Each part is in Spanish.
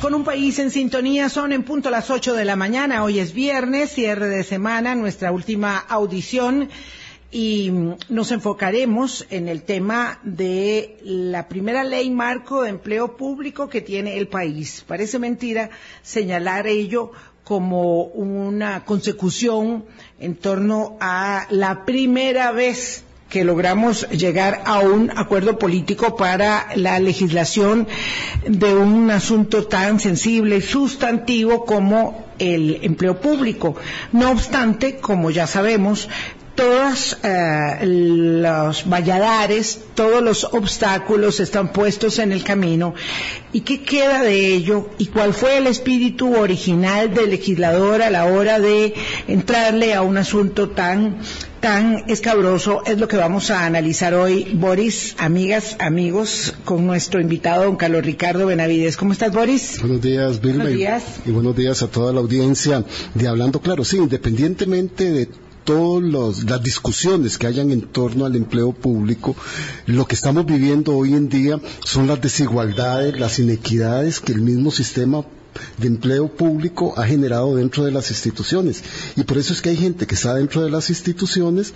Con un país en sintonía, son en punto las 8 de la mañana. Hoy es viernes, cierre de semana, nuestra última audición. Y nos enfocaremos en el tema de la primera ley marco de empleo público que tiene el país. Parece mentira señalar ello como una consecución en torno a la primera vez que logramos llegar a un acuerdo político para la legislación de un asunto tan sensible y sustantivo como el empleo público. No obstante, como ya sabemos, todos eh, los valladares, todos los obstáculos están puestos en el camino. ¿Y qué queda de ello? ¿Y cuál fue el espíritu original del legislador a la hora de entrarle a un asunto tan tan escabroso es lo que vamos a analizar hoy. Boris, amigas, amigos, con nuestro invitado, don Carlos Ricardo Benavides. ¿Cómo estás, Boris? Buenos días, Vilma. Buenos días. Y, buenos días a toda la audiencia de Hablando Claro. Sí, independientemente de todas las discusiones que hayan en torno al empleo público, lo que estamos viviendo hoy en día son las desigualdades, las inequidades que el mismo sistema de empleo público ha generado dentro de las instituciones. Y por eso es que hay gente que está dentro de las instituciones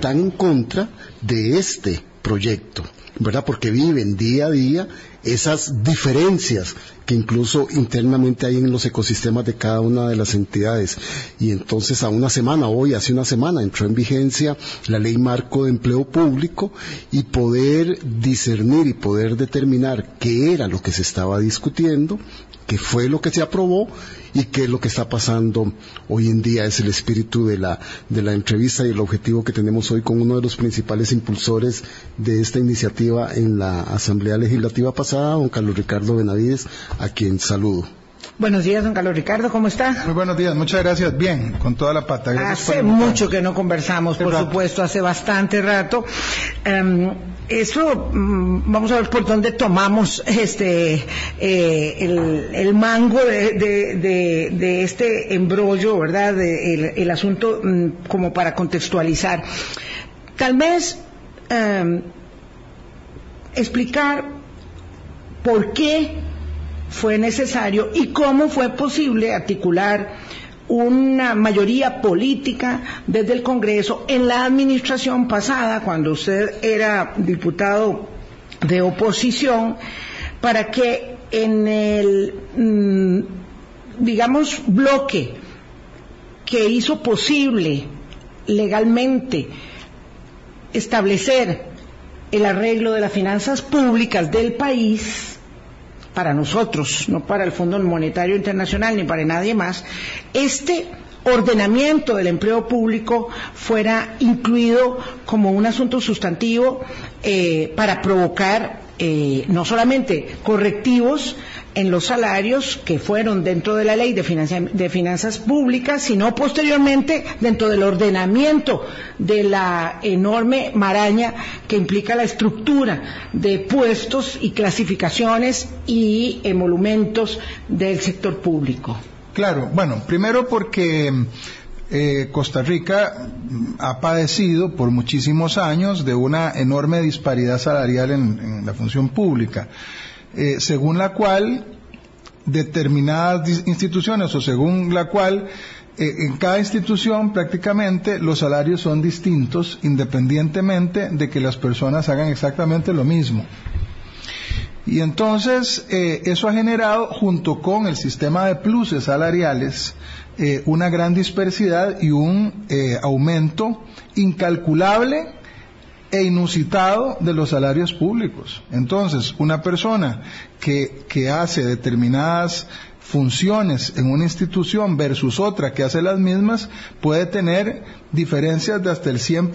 tan en contra de este proyecto, ¿verdad? Porque viven día a día esas diferencias que incluso internamente hay en los ecosistemas de cada una de las entidades. Y entonces a una semana, hoy hace una semana, entró en vigencia la ley marco de empleo público y poder discernir y poder determinar qué era lo que se estaba discutiendo, qué fue lo que se aprobó y qué es lo que está pasando hoy en día. Es el espíritu de la, de la entrevista y el objetivo que tenemos hoy con uno de los principales impulsores de esta iniciativa en la Asamblea Legislativa pasada, don Carlos Ricardo Benavides, a quien saludo. Buenos días, don Carlos Ricardo, ¿cómo está? Muy buenos días, muchas gracias. Bien, con toda la pata. Gracias hace mucho que no conversamos, por supuesto, hace bastante rato. Um, eso, mm, vamos a ver por dónde tomamos este eh, el, mango de, este embrollo, ¿verdad? El, asunto mm, como para contextualizar. Tal vez um, explicar por qué fue necesario y cómo fue posible articular una mayoría política desde el Congreso en la administración pasada, cuando usted era diputado de oposición, para que en el, mm, digamos, bloque que hizo posible legalmente establecer el arreglo de las finanzas públicas del país, para nosotros, no para el Fondo Monetario Internacional ni para nadie más, este ordenamiento del empleo público fuera incluido como un asunto sustantivo eh, para provocar eh, no solamente correctivos en los salarios que fueron dentro de la ley de, de, finanzas públicas, sino posteriormente dentro del ordenamiento de la enorme maraña que implica la estructura de puestos y clasificaciones y emolumentos del sector público. Claro, bueno, primero porque eh, Costa Rica ha padecido por muchísimos años de una enorme disparidad salarial en, la función pública. Eh, según la cual determinadas instituciones o según la cual eh, en cada institución prácticamente los salarios son distintos independientemente de que las personas hagan exactamente lo mismo. Y entonces eh, eso ha generado, junto con el sistema de pluses salariales, eh, una gran dispersidad y un eh, aumento incalculable e inusitado de los salarios públicos. Entonces, una persona que, que hace determinadas funciones en una institución versus otra que hace las mismas puede tener diferencias de hasta el 100%,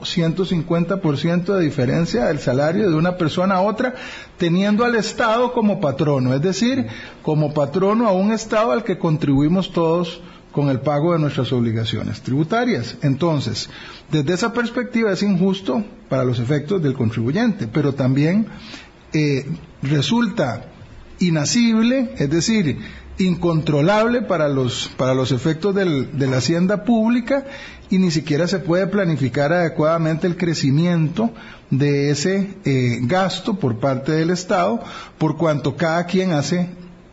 150% de diferencia del salario de una persona a otra, teniendo al Estado como patrono, es decir, como patrono a un Estado al que contribuimos todos con el pago de nuestras obligaciones tributarias. Entonces, desde esa perspectiva es injusto para los efectos del contribuyente, pero también eh, resulta inasible, es decir, incontrolable para los, para los efectos del, de la hacienda pública y ni siquiera se puede planificar adecuadamente el crecimiento de ese eh, gasto por parte del Estado, por cuanto cada quien hace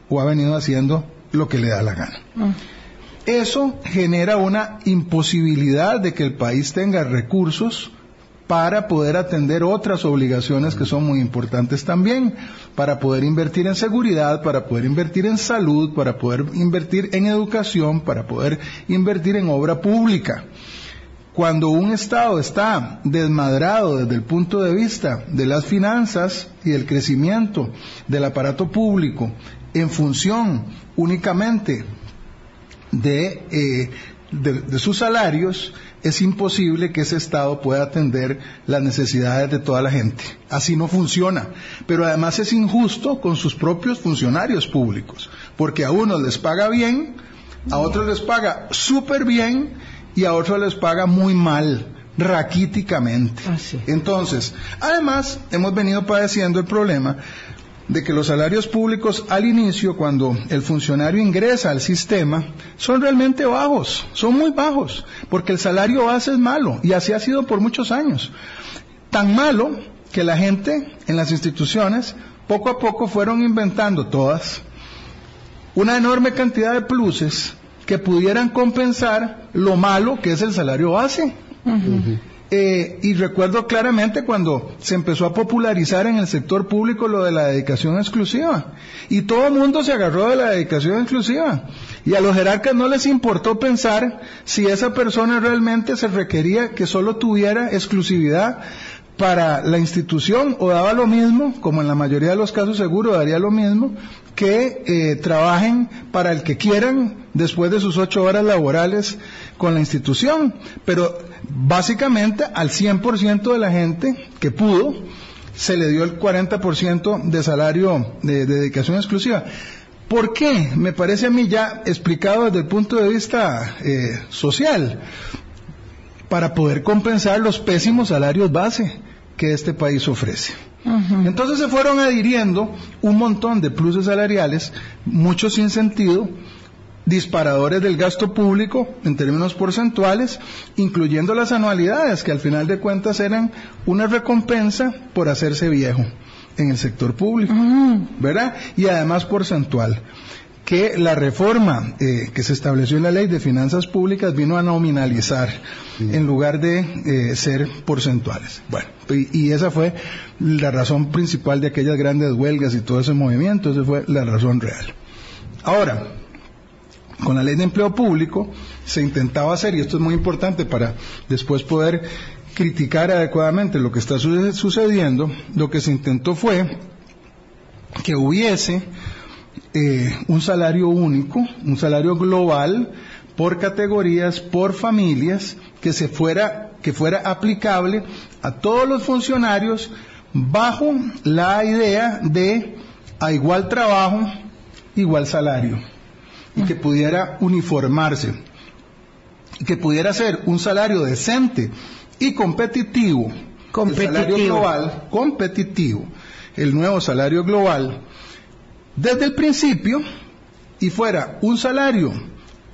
o ha venido haciendo lo que le da la gana. Mm. Eso genera una imposibilidad de que el país tenga recursos para poder atender otras obligaciones que son muy importantes también, para poder invertir en seguridad, para poder invertir en salud, para poder invertir en educación, para poder invertir en obra pública. Cuando un Estado está desmadrado desde el punto de vista de las finanzas y del crecimiento del aparato público en función únicamente de, eh, de sus salarios, es imposible que ese Estado pueda atender las necesidades de toda la gente. Así no funciona. Pero además es injusto con sus propios funcionarios públicos, porque a unos les paga bien, a otros les paga súper bien y a otros les paga muy mal raquíticamente. Ah, Entonces, además, hemos venido padeciendo el problema de que los salarios públicos al inicio, cuando el funcionario ingresa al sistema, son realmente bajos, son muy bajos, porque el salario base es malo, y así ha sido por muchos años. Tan malo que la gente en las instituciones poco a poco fueron inventando todas una enorme cantidad de pluses que pudieran compensar lo malo que es el salario base. Eh, y recuerdo claramente cuando se empezó a popularizar en el sector público lo de la dedicación exclusiva. Y todo el mundo se agarró de la dedicación exclusiva. Y a los jerarcas no les importó pensar si esa persona realmente se requería que solo tuviera exclusividad para la institución o daba lo mismo, como en la mayoría de los casos seguro daría lo mismo, que eh, trabajen para el que quieran después de sus ocho horas laborales con la institución. Pero básicamente al 100% de la gente que pudo, se le dio el 40% de salario de, dedicación exclusiva. ¿Por qué? Me parece a mí ya explicado desde el punto de vista eh, social, para poder compensar los pésimos salarios base que este país ofrece. Entonces se fueron adhiriendo un montón de pluses salariales, muchos sin sentido, disparadores del gasto público en términos porcentuales, incluyendo las anualidades, que al final de cuentas eran una recompensa por hacerse viejo en el sector público, ¿verdad? Y además porcentual que la reforma eh, que se estableció en la ley de finanzas públicas vino a nominalizar en lugar de eh, ser porcentuales. Bueno, y, esa fue la razón principal de aquellas grandes huelgas y todo ese movimiento, esa fue la razón real. Ahora, con la ley de empleo público se intentaba hacer, y esto es muy importante para después poder criticar adecuadamente lo que está sucediendo, lo que se intentó fue que hubiese eh, un salario único, un salario global por categorías, por familias, que se fuera, que fuera aplicable a todos los funcionarios bajo la idea de a igual trabajo, igual salario, y que pudiera uniformarse, y que pudiera ser un salario decente y competitivo, competitivo. el salario global, competitivo, el nuevo salario global, desde el principio y fuera un salario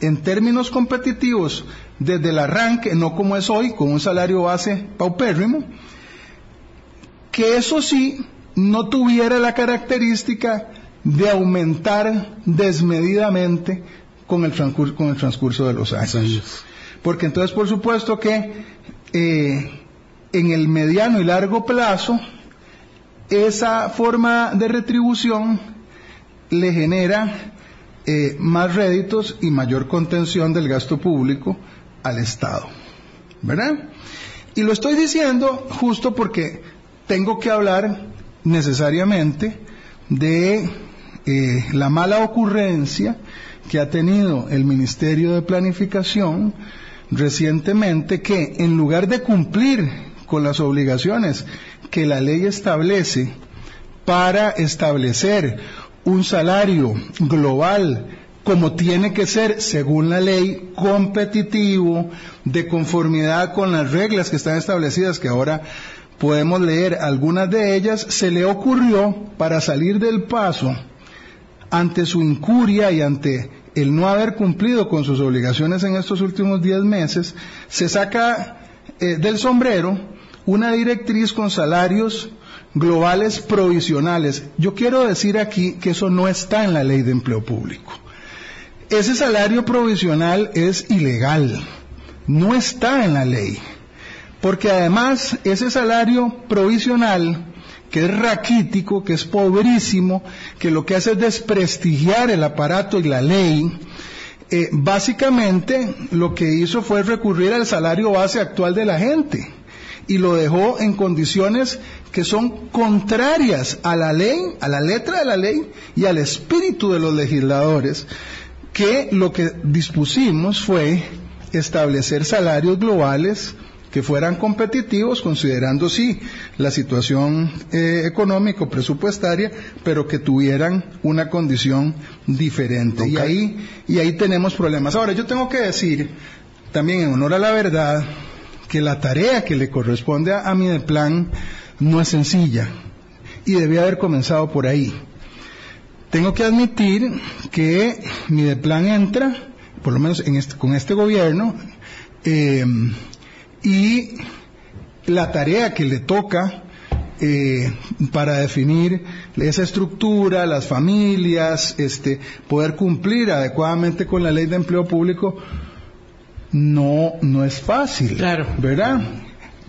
en términos competitivos desde el arranque, no como es hoy, con un salario base paupérrimo, que eso sí no tuviera la característica de aumentar desmedidamente con el transcurso, con el transcurso de los años. Porque entonces, por supuesto que eh, en el mediano y largo plazo, esa forma de retribución le genera eh, más réditos y mayor contención del gasto público al Estado. ¿Verdad? Y lo estoy diciendo justo porque tengo que hablar necesariamente de eh, la mala ocurrencia que ha tenido el Ministerio de Planificación recientemente que en lugar de cumplir con las obligaciones que la ley establece para establecer un salario global como tiene que ser según la ley competitivo de conformidad con las reglas que están establecidas que ahora podemos leer algunas de ellas se le ocurrió para salir del paso ante su incuria y ante el no haber cumplido con sus obligaciones en estos últimos diez meses, se saca eh, del sombrero una directriz con salarios globales provisionales. Yo quiero decir aquí que eso no está en la ley de empleo público. Ese salario provisional es ilegal, no está en la ley, porque además ese salario provisional que es raquítico, que es pobrísimo, que lo que hace es desprestigiar el aparato y la ley, eh, básicamente lo que hizo fue recurrir al salario base actual de la gente y lo dejó en condiciones que son contrarias a la ley, a la letra de la ley y al espíritu de los legisladores, que lo que dispusimos fue establecer salarios globales que fueran competitivos, considerando sí la situación eh, económico presupuestaria, pero que tuvieran una condición diferente. Y ahí y ahí tenemos problemas. Ahora yo tengo que decir también en honor a la verdad que la tarea que le corresponde a, a Mideplan no es sencilla y debía haber comenzado por ahí. Tengo que admitir que Mideplan entra, por lo menos este, con este gobierno, eh, y la tarea que le toca eh, para definir esa estructura, las familias, este, poder cumplir adecuadamente con la ley de empleo público, no, no es fácil. Claro. ¿Verdad?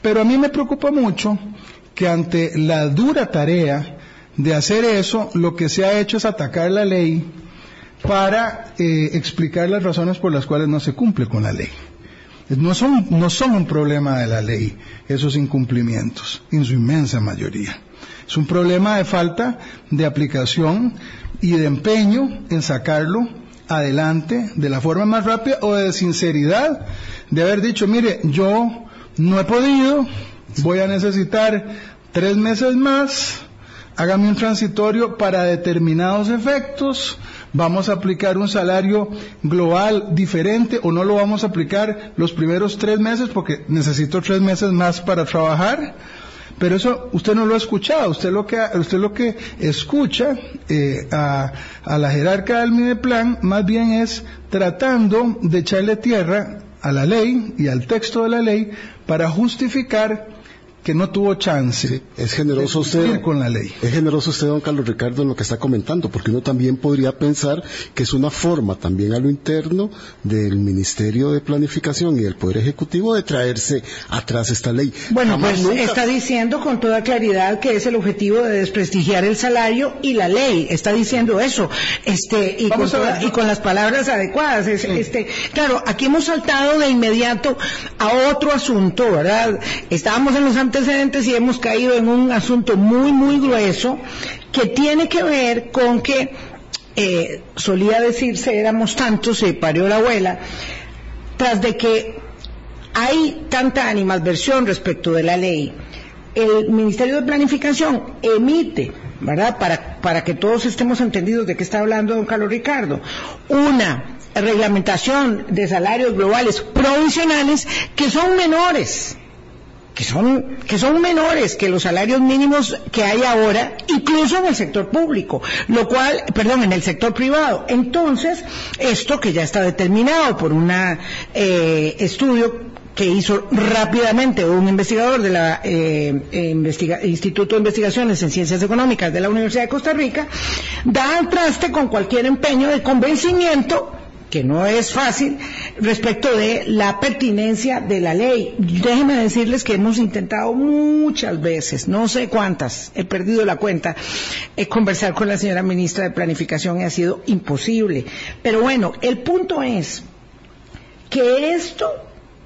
Pero a mí me preocupa mucho que ante la dura tarea de hacer eso, lo que se ha hecho es atacar la ley para eh, explicar las razones por las cuales no se cumple con la ley. No son, no son un problema de la ley esos incumplimientos, en su inmensa mayoría. Es un problema de falta de aplicación y de empeño en sacarlo adelante de la forma más rápida o de sinceridad de haber dicho, mire, yo no he podido, voy a necesitar tres meses más, hágame un transitorio para determinados efectos, vamos a aplicar un salario global diferente o no lo vamos a aplicar los primeros tres meses porque necesito tres meses más para trabajar. Pero eso usted no lo ha escuchado, usted lo que, usted lo que escucha eh, a, a, la jerarca del Mideplan más bien es tratando de echarle tierra a la ley y al texto de la ley para justificar que no tuvo chance. es generoso usted con la ley. Es generoso usted, don Carlos Ricardo, en lo que está comentando, porque uno también podría pensar que es una forma también a lo interno del Ministerio de Planificación y del Poder Ejecutivo de traerse atrás esta ley. Bueno, pues está diciendo con toda claridad que es el objetivo de desprestigiar el salario y la ley. Está diciendo eso, este y, con, y con, las palabras adecuadas. Este, claro, aquí hemos saltado de inmediato a otro asunto, ¿verdad? Estábamos en los antecedentes y hemos caído en un asunto muy, muy grueso que tiene que ver con que eh, solía decirse éramos tantos, se parió la abuela, tras de que hay tanta animadversión respecto de la ley, el Ministerio de Planificación emite, ¿verdad? Para, para que todos estemos entendidos de qué está hablando don Carlos Ricardo, una reglamentación de salarios globales provisionales que son menores que son, que son menores que los salarios mínimos que hay ahora, incluso en el sector público, lo cual, perdón, en el sector privado. Entonces, esto que ya está determinado por un eh, estudio que hizo rápidamente un investigador del eh, Instituto de Investigaciones en Ciencias Económicas de la Universidad de Costa Rica, da al traste con cualquier empeño de convencimiento que no es fácil, respecto de la pertinencia de la ley. Déjenme decirles que hemos intentado muchas veces, no sé cuántas, he perdido la cuenta, eh, conversar con la señora ministra de Planificación y ha sido imposible. Pero bueno, el punto es que esto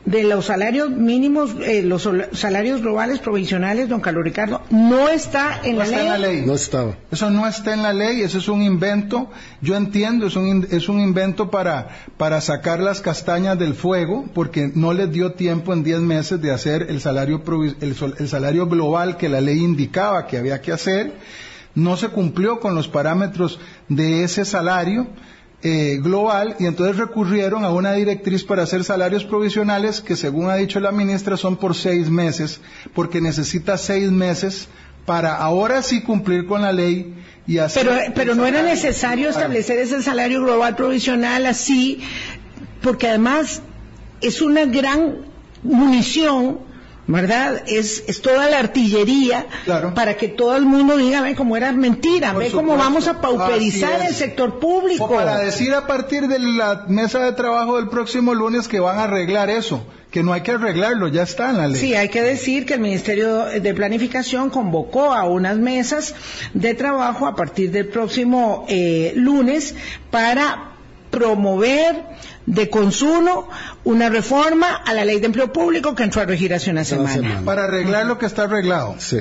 de los salarios mínimos, eh, los salarios globales provisionales, don Carlos Ricardo, no está en, no la, está ley? en la ley. No estaba. Eso no está en la ley, eso es un invento. Yo entiendo, es un, es un invento para, para sacar las castañas del fuego, porque no les dio tiempo en 10 meses de hacer el salario, el, el salario global que la ley indicaba que había que hacer. No se cumplió con los parámetros de ese salario eh, global y entonces recurrieron a una directriz para hacer salarios provisionales que según ha dicho la ministra son por seis meses porque necesita seis meses para ahora sí cumplir con la ley y pero, pero no era necesario establecer ese salario global provisional así, porque además es una gran munición ¿verdad? Es, es toda la artillería para que todo el mundo diga, ve cómo era mentira, ve cómo vamos a pauperizar el sector público. O para decir a partir de la mesa de trabajo del próximo lunes que van a arreglar eso, que no hay que arreglarlo, ya está en la ley. Sí, hay que decir que el Ministerio de Planificación convocó a unas mesas de trabajo a partir del próximo eh, lunes para promover de consumo una reforma a la ley de empleo público que entró a regir hace una semana. Para arreglar lo que está arreglado. Sí.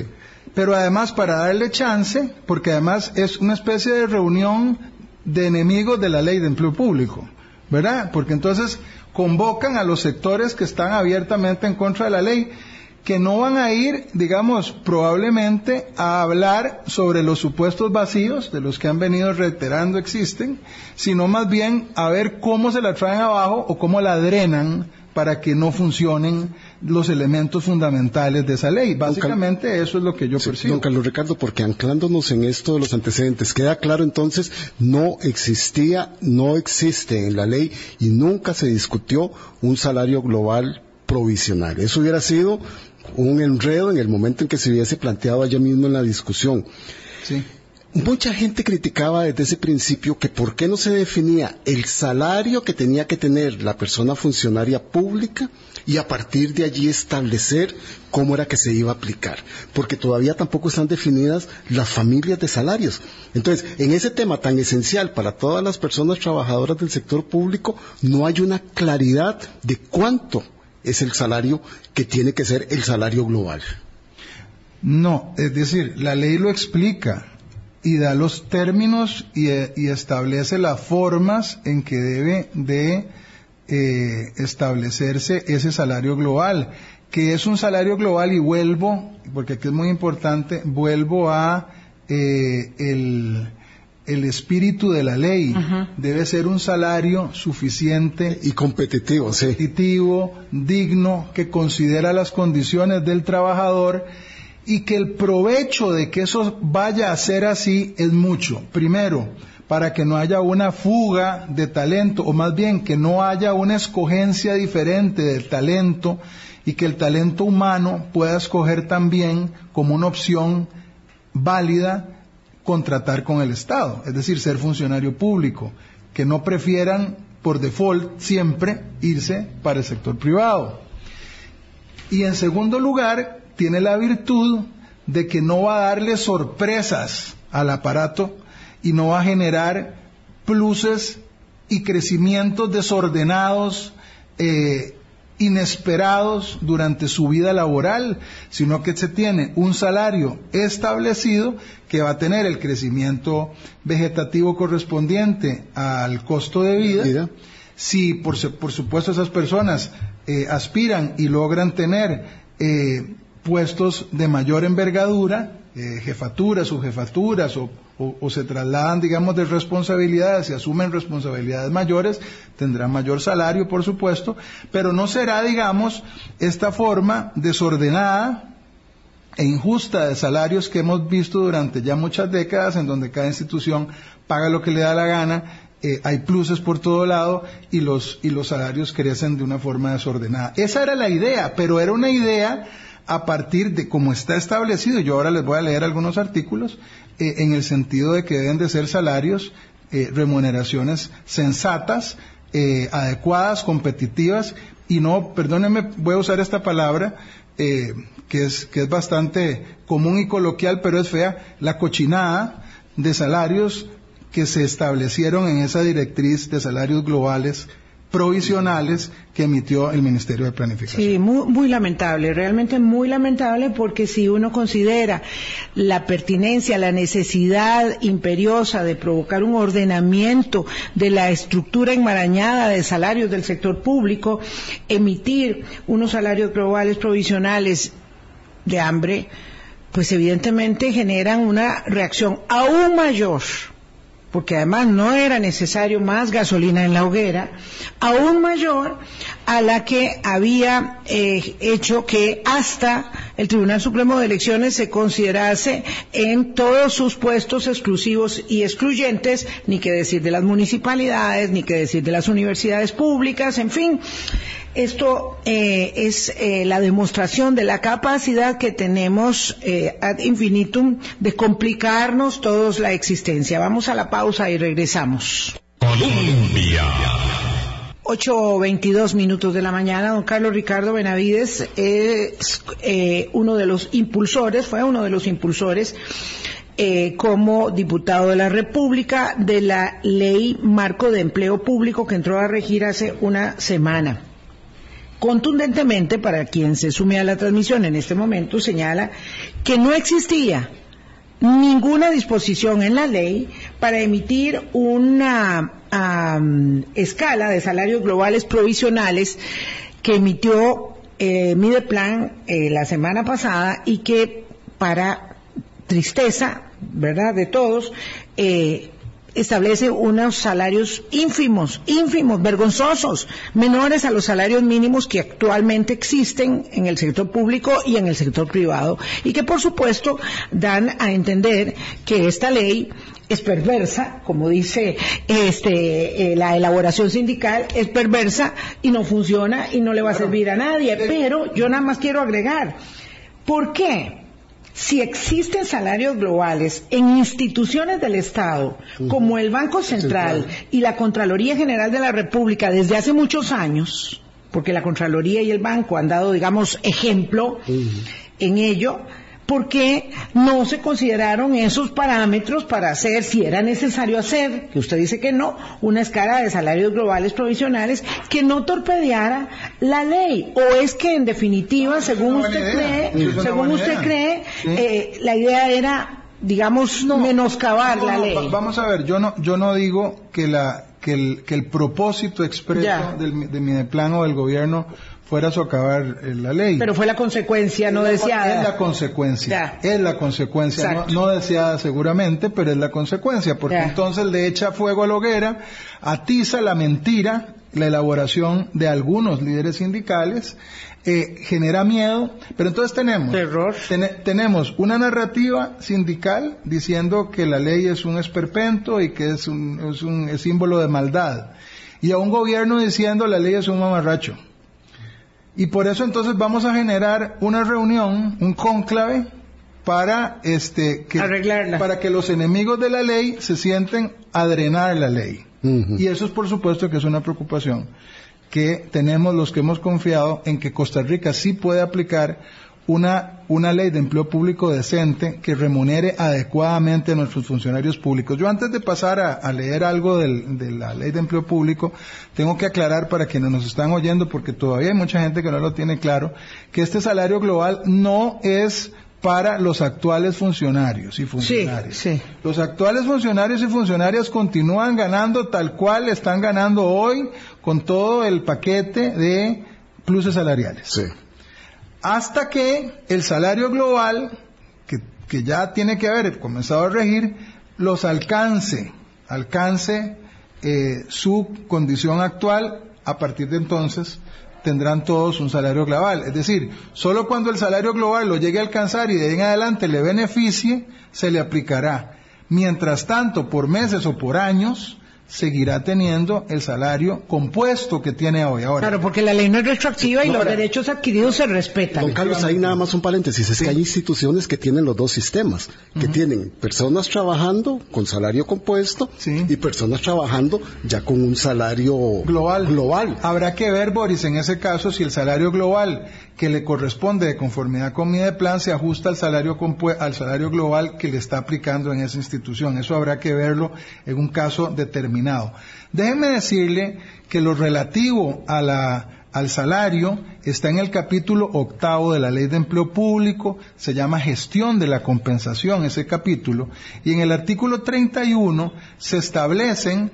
Pero además para darle chance, porque además es una especie de reunión de enemigos de la ley de empleo público, ¿verdad? Porque entonces convocan a los sectores que están abiertamente en contra de la ley que no van a ir, digamos, probablemente a hablar sobre los supuestos vacíos de los que han venido reiterando existen, sino más bien a ver cómo se la traen abajo o cómo la drenan para que no funcionen los elementos fundamentales de esa ley. Básicamente eso es lo que yo percibo. Don Carlos Ricardo, porque anclándonos en esto de los antecedentes, queda claro entonces, no existía, no existe en la ley y nunca se discutió un salario global provisional. Eso hubiera sido un enredo en el momento en que se hubiese planteado allá mismo en la discusión. Mucha gente criticaba desde ese principio que por qué no se definía el salario que tenía que tener la persona funcionaria pública y a partir de allí establecer cómo era que se iba a aplicar, porque todavía tampoco están definidas las familias de salarios. Entonces, en ese tema tan esencial para todas las personas trabajadoras del sector público, no hay una claridad de cuánto es el salario que tiene que ser el salario global. No, es decir, la ley lo explica y da los términos y, establece las formas en que debe de eh, establecerse ese salario global, que es un salario global y vuelvo, porque aquí es muy importante, vuelvo a eh, el, el espíritu de la ley. Debe ser un salario suficiente y competitivo, competitivo, digno, que considera las condiciones del trabajador y que el provecho de que eso vaya a ser así es mucho. Primero, para que no haya una fuga de talento, o más bien que no haya una escogencia diferente del talento y que el talento humano pueda escoger también como una opción válida contratar con el Estado, es decir, ser funcionario público, que no prefieran por default siempre irse para el sector privado. Y en segundo lugar, tiene la virtud de que no va a darle sorpresas al aparato y no va a generar pluses y crecimientos desordenados eh, inesperados durante su vida laboral, sino que se tiene un salario establecido que va a tener el crecimiento vegetativo correspondiente al costo de vida. Si por, supuesto esas personas eh, aspiran y logran tener eh, puestos de mayor envergadura, eh, jefaturas, subjefaturas o o, se trasladan, digamos, de responsabilidades y asumen responsabilidades mayores, tendrán mayor salario, por supuesto, pero no será, digamos, esta forma desordenada e injusta de salarios que hemos visto durante ya muchas décadas, en donde cada institución paga lo que le da la gana, eh, hay pluses por todo lado y los, y los salarios crecen de una forma desordenada. Esa era la idea, pero era una idea a partir de cómo está establecido. Yo ahora les voy a leer algunos artículos eh, en el sentido de que deben de ser salarios, eh, remuneraciones sensatas, eh, adecuadas, competitivas y no, perdónenme, voy a usar esta palabra que es que es bastante común y coloquial, pero es fea, la cochinada de salarios que se establecieron en esa directriz de salarios globales provisionales que emitió el Ministerio de Planificación. Sí, muy, lamentable, realmente muy lamentable porque si uno considera la pertinencia, la necesidad imperiosa de provocar un ordenamiento de la estructura enmarañada de salarios del sector público, emitir unos salarios globales provisionales de hambre, pues evidentemente generan una reacción aún mayor porque además no era necesario más gasolina en la hoguera, aún mayor a la que había eh, hecho que hasta el Tribunal Supremo de Elecciones se considerase en todos sus puestos exclusivos y excluyentes, ni que decir de las municipalidades, ni que decir de las universidades públicas, en fin. Esto eh, es eh, la demostración de la capacidad que tenemos eh, ad infinitum de complicarnos todos la existencia. Vamos a la pausa y regresamos. Colombia. 8.22 minutos de la mañana, don Carlos Ricardo Benavides es uno de los impulsores, fue uno de los impulsores como diputado de la República de la ley marco de empleo público que entró a regir hace una semana contundentemente, para quien se sume a la transmisión en este momento, señala que no existía ninguna disposición en la ley para emitir una escala de salarios globales provisionales que emitió eh, Mideplan eh, la semana pasada y que para tristeza, ¿verdad?, de todos, eh, establece unos salarios ínfimos, ínfimos, vergonzosos, menores a los salarios mínimos que actualmente existen en el sector público y en el sector privado y que por supuesto dan a entender que esta ley es perversa, como dice este, eh, la elaboración sindical, es perversa y no funciona y no le va a servir a nadie. Pero yo nada más quiero agregar, ¿por qué? Si existen salarios globales en instituciones del Estado, como el Banco Central, y la Contraloría General de la República desde hace muchos años, porque la Contraloría y el Banco han dado, digamos, ejemplo en ello, ¿por qué no se consideraron esos parámetros para hacer, si era necesario hacer, que usted dice que no, una escala de salarios globales provisionales que no torpedeara la ley? ¿O es que en definitiva, según usted cree, según usted cree, eh, la idea era digamos menoscabar la ley? Vamos a ver, yo no yo no digo que la que el, que el propósito expreso del, de mi plan o del gobierno fuera a socavar eh, la ley. Pero fue la consecuencia no deseada. Es la consecuencia. Es la consecuencia. No, deseada seguramente, pero es la consecuencia. Porque entonces le echa fuego a la hoguera, atiza la mentira, la elaboración de algunos líderes sindicales, eh, genera miedo. Pero entonces tenemos. Terror. tenemos una narrativa sindical diciendo que la ley es un esperpento y que es un, es un símbolo de maldad. Y a un gobierno diciendo la ley es un mamarracho. Y por eso entonces vamos a generar una reunión, un cónclave, para este que, para que los enemigos de la ley se sienten a drenar la ley. Y eso es por supuesto que es una preocupación que tenemos los que hemos confiado en que Costa Rica sí puede aplicar una, una ley de empleo público decente que remunere adecuadamente a nuestros funcionarios públicos. Yo antes de pasar a, leer algo de la ley de empleo público, tengo que aclarar para quienes nos están oyendo, porque todavía hay mucha gente que no lo tiene claro, que este salario global no es para los actuales funcionarios y funcionarias. Sí, Los actuales funcionarios y funcionarias continúan ganando tal cual están ganando hoy con todo el paquete de pluses salariales. Sí hasta que el salario global, que, ya tiene que haber comenzado a regir, los alcance, alcance eh, su condición actual, a partir de entonces tendrán todos un salario global. Es decir, solo cuando el salario global lo llegue a alcanzar y de ahí en adelante le beneficie, se le aplicará. Mientras tanto, por meses o por años, seguirá teniendo el salario compuesto que tiene hoy. Ahora, claro, porque la ley no es retroactiva y los derechos adquiridos se respetan. Don Carlos, ahí nada más un paréntesis, es que hay instituciones que tienen los dos sistemas, que tienen personas trabajando con salario compuesto y personas trabajando ya con un salario global. global. Habrá que ver, Boris, en ese caso, si el salario global que le corresponde de conformidad con mi de plan se ajusta al salario, al salario global que le está aplicando en esa institución. Eso habrá que verlo en un caso determinado. Déjeme decirle que lo relativo al salario está en el capítulo octavo de la Ley de Empleo Público, se llama gestión de la compensación ese capítulo, y en el artículo 31 se establecen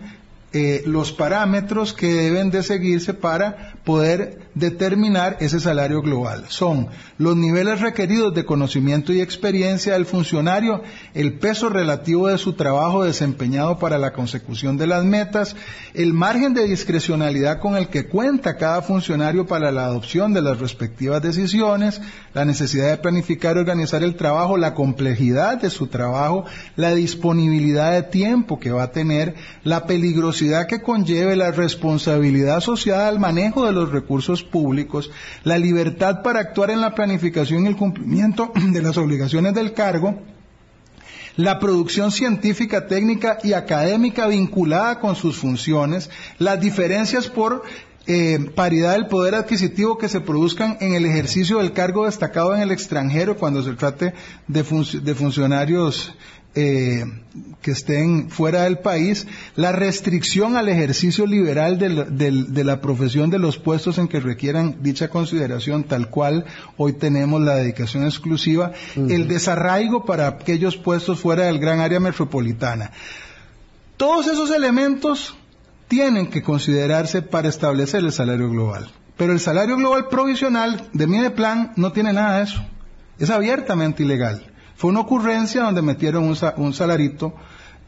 eh, los parámetros que deben de seguirse para poder determinar ese salario global. Son los niveles requeridos de conocimiento y experiencia del funcionario, el peso relativo de su trabajo desempeñado para la consecución de las metas, el margen de discrecionalidad con el que cuenta cada funcionario para la adopción de las respectivas decisiones, la necesidad de planificar y organizar el trabajo, la complejidad de su trabajo, la disponibilidad de tiempo que va a tener, la peligrosidad que conlleve la responsabilidad asociada al manejo de los recursos públicos, la libertad para actuar en la planificación y el cumplimiento de las obligaciones del cargo, la producción científica, técnica y académica vinculada con sus funciones, las diferencias por eh, paridad del poder adquisitivo que se produzcan en el ejercicio del cargo destacado en el extranjero cuando se trate de, de funcionarios eh, que estén fuera del país, la restricción al ejercicio liberal de la profesión de los puestos en que requieran dicha consideración, tal cual hoy tenemos la dedicación exclusiva, el desarraigo para aquellos puestos fuera del gran área metropolitana. Todos esos elementos tienen que considerarse para establecer el salario global. Pero el salario global provisional de Mideplan no tiene nada de eso. Es abiertamente ilegal. Fue una ocurrencia donde metieron un, salarito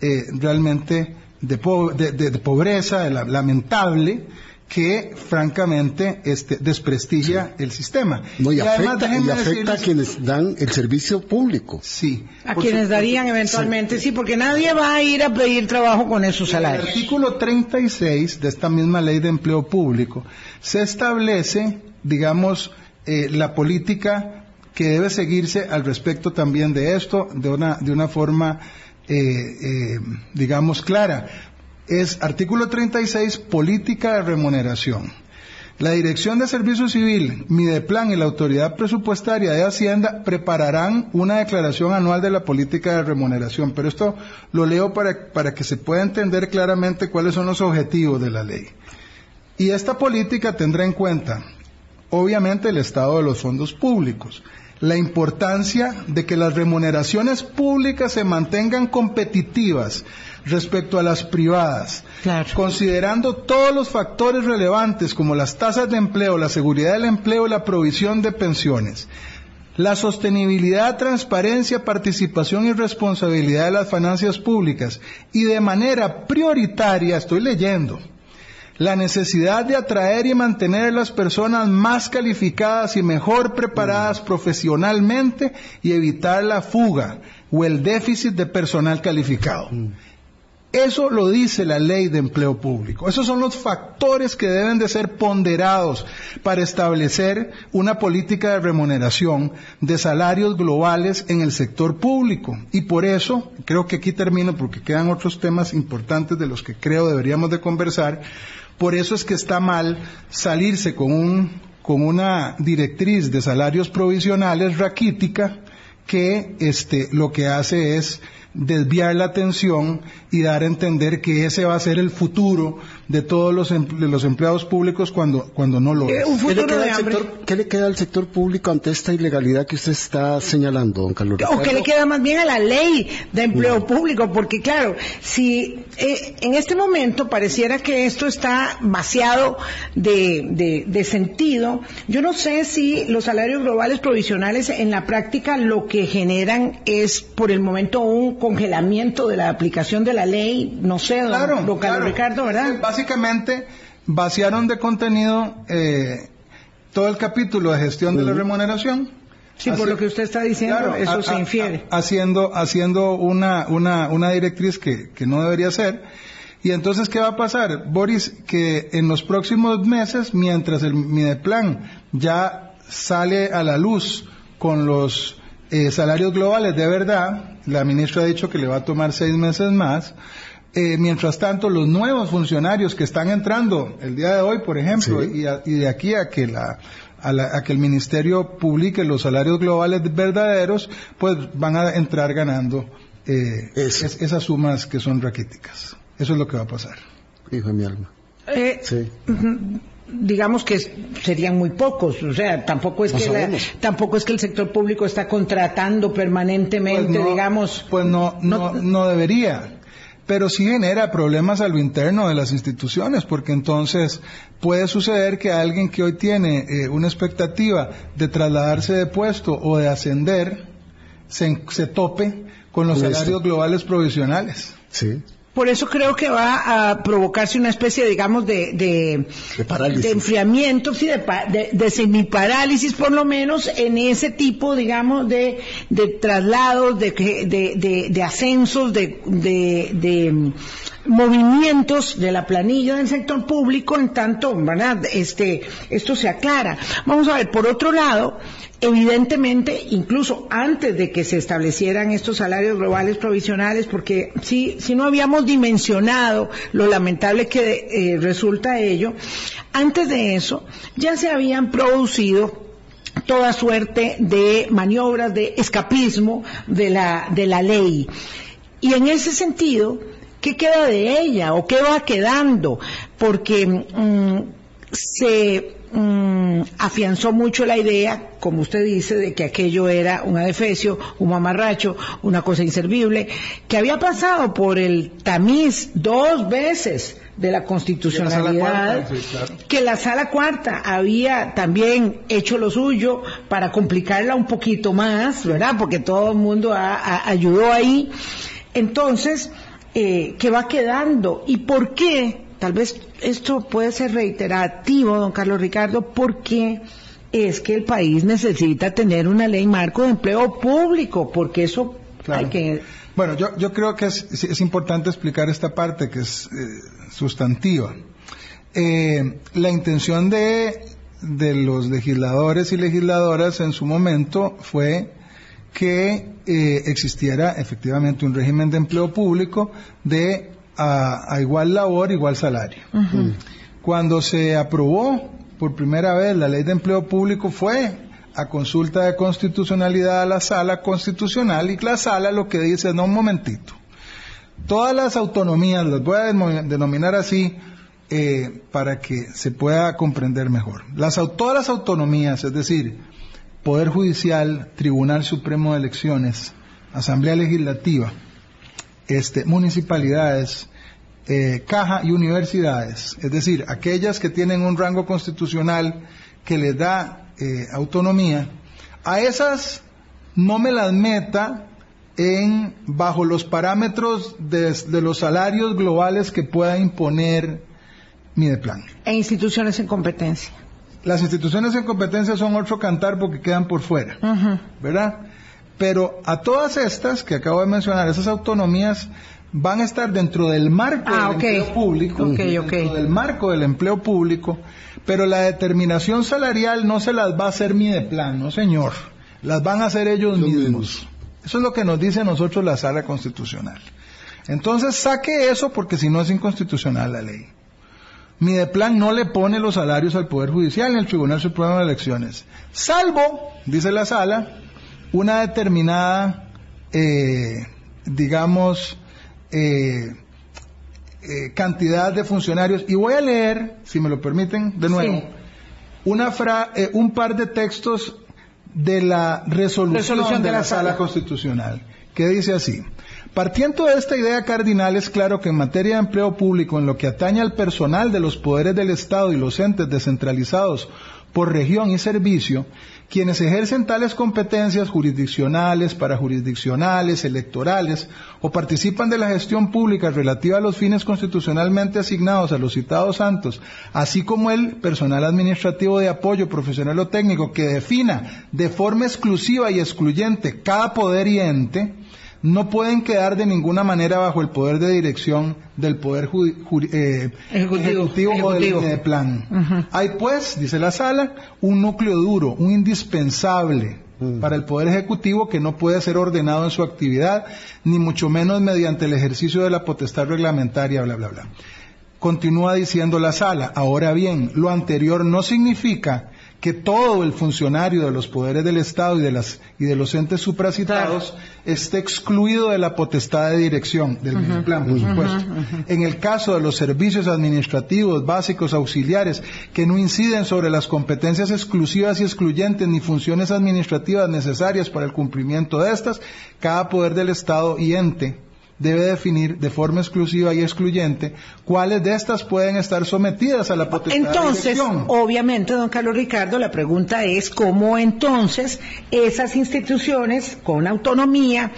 eh, realmente de, pobreza, lamentable, que francamente este, desprestigia el sistema. y, afecta, a quienes dan el servicio público. Sí. A quienes darían eventualmente, sí. porque nadie va a ir a pedir trabajo con esos salarios. En el artículo 36 de esta misma ley de empleo público se establece, digamos, eh, la política que debe seguirse al respecto también de esto de una, de una forma, eh, eh, digamos, clara. Es artículo 36, política de remuneración. La Dirección de Servicio Civil, Mideplan y la Autoridad Presupuestaria de Hacienda prepararán una declaración anual de la política de remuneración, pero esto lo leo para, para que se pueda entender claramente cuáles son los objetivos de la ley. Y esta política tendrá en cuenta, obviamente, el estado de los fondos públicos, la importancia de que las remuneraciones públicas se mantengan competitivas respecto a las privadas, considerando todos los factores relevantes como las tasas de empleo, la seguridad del empleo y la provisión de pensiones. La sostenibilidad, transparencia, participación y responsabilidad de las finanzas públicas y de manera prioritaria, estoy leyendo, la necesidad de atraer y mantener a las personas más calificadas y mejor preparadas mm. profesionalmente y evitar la fuga o el déficit de personal calificado. Mm. Eso lo dice la ley de empleo público. Esos son los factores que deben de ser ponderados para establecer una política de remuneración de salarios globales en el sector público. Y por eso, creo que aquí termino porque quedan otros temas importantes de los que creo deberíamos de conversar, por eso es que está mal salirse con, un, con una directriz de salarios provisionales raquítica que este, lo que hace es desviar la atención y dar a entender que ese va a ser el futuro de todos los, de los empleados públicos cuando, cuando no lo es. ¿Qué le, queda al sector, ¿Qué le queda al sector público ante esta ilegalidad que usted está señalando, don Carlos? O que le queda más bien a la ley de empleo público, porque claro, si eh, en este momento pareciera que esto está vaciado de, de sentido, yo no sé si los salarios globales provisionales en la práctica lo que generan es por el momento un congelamiento de la aplicación de la ley, no sé, don, Carlos Ricardo, ¿verdad? Básicamente vaciaron de contenido eh, todo el capítulo de gestión de la remuneración. Sí, por lo que usted está diciendo, eso se infiere. haciendo haciendo una, una, una directriz que, que no debería ser. Y entonces, ¿qué va a pasar? Boris, que en los próximos meses, mientras el Mideplan ya sale a la luz con los eh, salarios globales de verdad, la ministra ha dicho que le va a tomar seis meses más. Eh, mientras tanto, los nuevos funcionarios que están entrando el día de hoy, por ejemplo, y, de aquí a que la, a, que el ministerio publique los salarios globales verdaderos, pues van a entrar ganando eh, esas sumas que son raquíticas. Eso es lo que va a pasar. Hijo de mi alma. Eh, sí digamos que serían muy pocos, o sea, tampoco es que tampoco es que el sector público está contratando permanentemente, pues digamos. Pues no, no, no debería. pero sí genera problemas a lo interno de las instituciones, porque entonces puede suceder que alguien que hoy tiene eh, una expectativa de trasladarse de puesto o de ascender, se, se tope con los salarios globales provisionales. Sí. Por eso creo que va a provocarse una especie, digamos, de, de, de, enfriamiento, sí, de, de, de, semiparálisis, por lo menos, en ese tipo, digamos, de, de traslados, de, de, de, ascensos, de, de, movimientos de la planilla del sector público, en tanto, ¿verdad? Este, esto se aclara. Vamos a ver, por otro lado, evidentemente, incluso antes de que se establecieran estos salarios globales provisionales, porque si, si no habíamos dimensionado lo lamentable que eh, resulta ello, antes de eso ya se habían producido toda suerte de maniobras de escapismo de la, de la ley. Y en ese sentido, ¿qué queda de ella o qué va quedando? Porque mm, se Mm, afianzó mucho la idea, como usted dice, de que aquello era un adefesio, un mamarracho, una cosa inservible, que había pasado por el tamiz dos veces de la constitucionalidad, que la sala cuarta había también hecho lo suyo para complicarla un poquito más, ¿verdad? Porque todo el mundo ayudó ahí. Entonces, eh, ¿qué va quedando? ¿Y por qué tal vez esto puede ser reiterativo, don Carlos Ricardo, porque es que el país necesita tener una ley marco de empleo público, porque eso hay que... Bueno, yo, yo creo que es, importante explicar esta parte que es eh, sustantiva. Eh, la intención de, de los legisladores y legisladoras en su momento fue que eh, existiera efectivamente un régimen de empleo público de a, igual labor, igual salario. Cuando se aprobó por primera vez la ley de empleo público fue a consulta de constitucionalidad a la sala constitucional y la sala lo que dice, no un momentito, todas las autonomías, las voy a denominar así, eh, para que se pueda comprender mejor. Las, todas las autonomías, es decir, Poder Judicial, Tribunal Supremo de Elecciones, Asamblea Legislativa, este, municipalidades, eh, caja y universidades, es decir, aquellas que tienen un rango constitucional que les da eh, autonomía, a esas no me las meta en bajo los parámetros de, los salarios globales que pueda imponer mi plan. E instituciones en competencia. Las instituciones en competencia son otro cantar porque quedan por fuera, ¿verdad? Pero a todas estas que acabo de mencionar, esas autonomías van a estar dentro del marco ah, del empleo público, dentro del marco del empleo público, pero la determinación salarial no se las va a hacer mi de plan, no señor, las van a hacer ellos mismos. Eso es lo que nos dice a nosotros la sala constitucional. Entonces saque eso porque si no es inconstitucional la ley. Mi de plan no le pone los salarios al Poder Judicial ni al Tribunal Supremo de Elecciones, salvo, dice la sala, una determinada, eh, digamos, eh, eh, cantidad de funcionarios. Y voy a leer, si me lo permiten, de nuevo, una un par de textos de la resolución, de, la, sala constitucional, que dice así. Partiendo de esta idea cardinal, es claro que en materia de empleo público, en lo que atañe al personal de los poderes del Estado y los entes descentralizados por región y servicio, quienes ejercen tales competencias jurisdiccionales, parajurisdiccionales, electorales o participan de la gestión pública relativa a los fines constitucionalmente asignados a los citados santos, así como el personal administrativo de apoyo profesional o técnico que defina de forma exclusiva y excluyente cada poder y ente, no pueden quedar de ninguna manera bajo el poder de dirección del poder eh, ejecutivo, o del plan. Hay pues, dice la sala, un núcleo duro, un indispensable mm. para el poder ejecutivo que no puede ser ordenado en su actividad, ni mucho menos mediante el ejercicio de la potestad reglamentaria, bla, bla, bla. Continúa diciendo la sala, ahora bien, lo anterior no significa que todo el funcionario de los poderes del Estado y de, las, y de los entes supracitados esté excluido de la potestad de dirección del plan, por supuesto. En el caso de los servicios administrativos básicos auxiliares que no inciden sobre las competencias exclusivas y excluyentes ni funciones administrativas necesarias para el cumplimiento de estas, cada poder del Estado y ente debe definir de forma exclusiva y excluyente cuáles de estas pueden estar sometidas a la potestad entonces, de obviamente, don Carlos Ricardo, la pregunta es cómo entonces esas instituciones con autonomía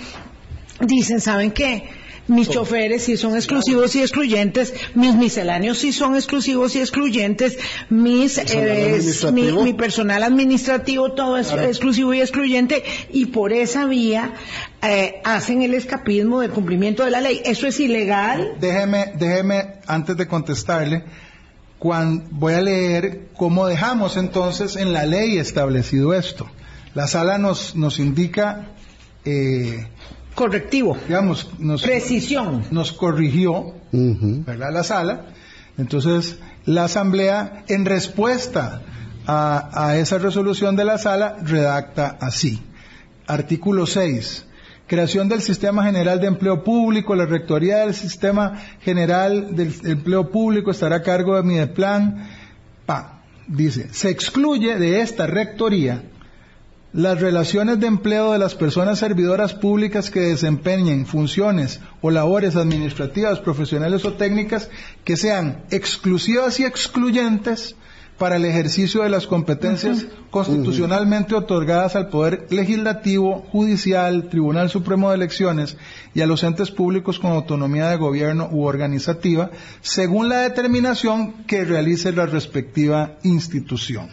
dicen, ¿saben qué? Mis choferes sí son exclusivos y excluyentes, mis misceláneos sí son exclusivos y excluyentes, mis, eh, mi, personal administrativo todo es exclusivo y excluyente. Y por esa vía eh, hacen el escapismo del cumplimiento de la ley. ¿Eso es ilegal? Déjeme, déjeme, antes de contestarle, cuan- voy a leer cómo dejamos entonces en la ley establecido esto. La sala nos, nos indica, eh, Correctivo. digamos, nos, Precisión. nos corrigió. La sala. Entonces, la Asamblea, en respuesta a, a esa resolución de la sala, redacta así. Artículo 6. Creación del Sistema General de Empleo Público. La Rectoría del Sistema General del Empleo Público estará a cargo de Mideplan. Pa. Dice, se excluye de esta rectoría las relaciones de empleo de las personas servidoras públicas que desempeñen funciones o labores administrativas, profesionales o técnicas que sean exclusivas y excluyentes para el ejercicio de las competencias constitucionalmente otorgadas al Poder Legislativo, Judicial, Tribunal Supremo de Elecciones y a los entes públicos con autonomía de gobierno u organizativa, según la determinación que realice la respectiva institución.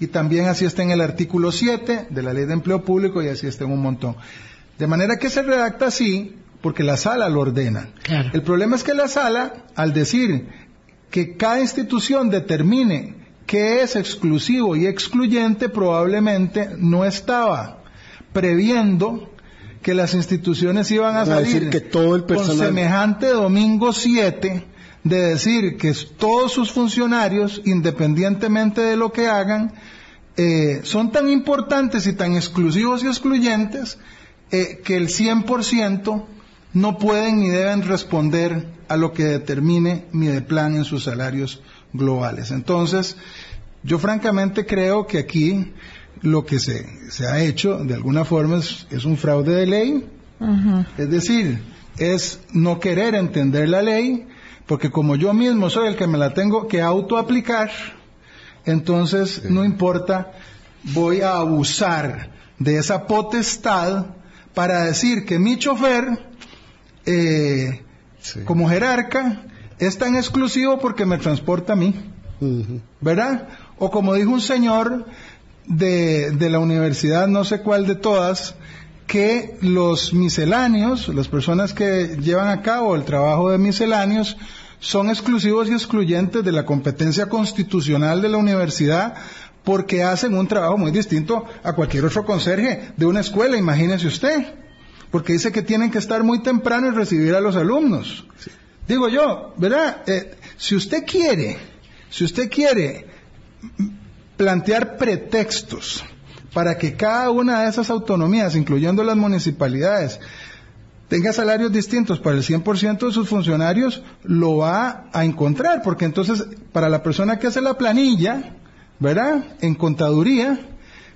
Y también así está en el artículo 7 de la Ley de Empleo Público y así está en un montón. De manera que se redacta así porque la sala lo ordena. Claro. El problema es que la sala, al decir que cada institución determine qué es exclusivo y excluyente, probablemente no estaba previendo que las instituciones iban a Va a decir salir que todo el con semejante domingo 7 de decir que todos sus funcionarios, independientemente de lo que hagan, eh, son tan importantes y tan exclusivos y excluyentes eh, que el 100% no pueden ni deben responder a lo que determine Mideplan en sus salarios globales. Entonces, yo francamente creo que aquí lo que se, se ha hecho de alguna forma es, es un fraude de ley, es decir, es no querer entender la ley, porque como yo mismo soy el que me la tengo que autoaplicar, entonces no importa, voy a abusar de esa potestad para decir que mi chofer, eh, Sí. como jerarca, es tan exclusivo porque me transporta a mí. ¿verdad? O como dijo un señor de, de la universidad, no sé cuál de todas, que los misceláneos, las personas que llevan a cabo el trabajo de misceláneos, son exclusivos y excluyentes de la competencia constitucional de la universidad porque hacen un trabajo muy distinto a cualquier otro conserje de una escuela, imagínese usted, porque dice que tienen que estar muy temprano y recibir a los alumnos. Digo yo, ¿verdad? Eh, si usted quiere, si usted quiere plantear pretextos para que cada una de esas autonomías, incluyendo las municipalidades, tenga salarios distintos para el 100% de sus funcionarios, lo va a encontrar, porque entonces para la persona que hace la planilla, ¿verdad? En contaduría,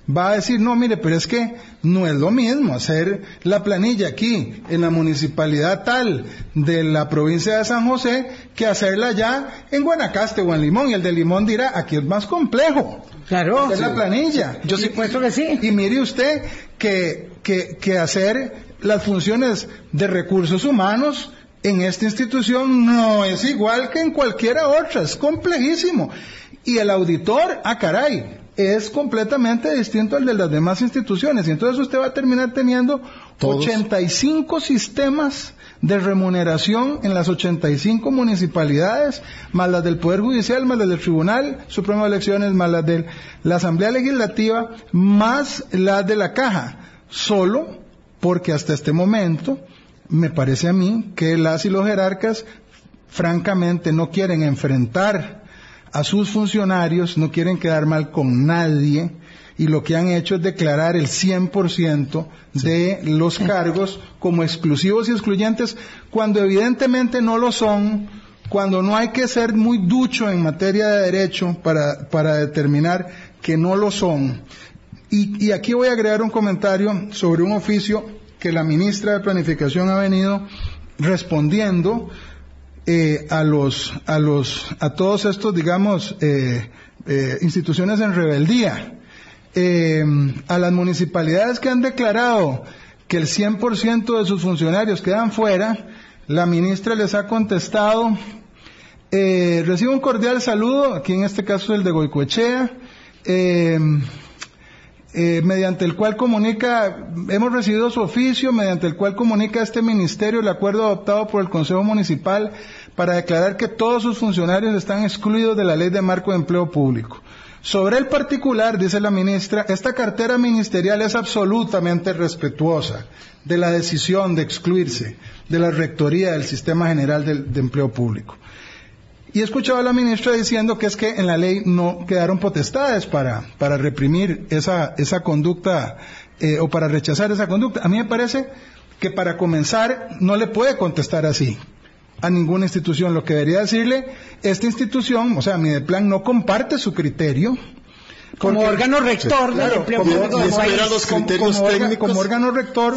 va a decir, no, mire, pero es que no es lo mismo hacer la planilla aquí en la municipalidad tal de la provincia de San José que hacerla ya en Guanacaste o en Limón. Y el de Limón dirá, aquí es más complejo. Claro. hacer la planilla. Yo supuesto que sí. Y mire usted que, que, que hacer las funciones de recursos humanos en esta institución no es igual que en cualquiera otra, es complejísimo. Y el auditor, ah caray, es completamente distinto al de las demás instituciones. Y entonces usted va a terminar teniendo Todos. 85 sistemas de remuneración en las 85 municipalidades, más las del Poder Judicial, más las del Tribunal Supremo de Elecciones, más las de la Asamblea Legislativa, más las de la Caja. Solo porque hasta este momento me parece a mí que las y los jerarcas francamente no quieren enfrentar a sus funcionarios, no quieren quedar mal con nadie y lo que han hecho es declarar el 100% de los cargos como exclusivos y excluyentes cuando evidentemente no lo son, cuando no hay que ser muy ducho en materia de derecho para, para determinar que no lo son. Y, aquí voy a agregar un comentario sobre un oficio que la ministra de Planificación ha venido respondiendo eh, a los a los a todos estos digamos eh, eh, instituciones en rebeldía. A las municipalidades que han declarado que el 100% de sus funcionarios quedan fuera la ministra les ha contestado recibo un cordial saludo aquí en este caso el de Goicoechea eh, mediante el cual comunica, hemos recibido su oficio, mediante el cual comunica este ministerio el acuerdo adoptado por el Consejo Municipal para declarar que todos sus funcionarios están excluidos de la ley de marco de empleo público. Sobre el particular, dice la ministra, esta cartera ministerial es absolutamente respetuosa de la decisión de excluirse de la rectoría del Sistema General de Empleo Público. Y he escuchado a la ministra diciendo que es que en la ley no quedaron potestades para, para reprimir esa, esa conducta eh, o para rechazar esa conducta. A mí me parece que para comenzar no le puede contestar así a ninguna institución. Lo que debería decirle, esta institución, o sea, mi plan no comparte su criterio, como órgano rector del empleo público los criterios técnicos. como, órgano rector,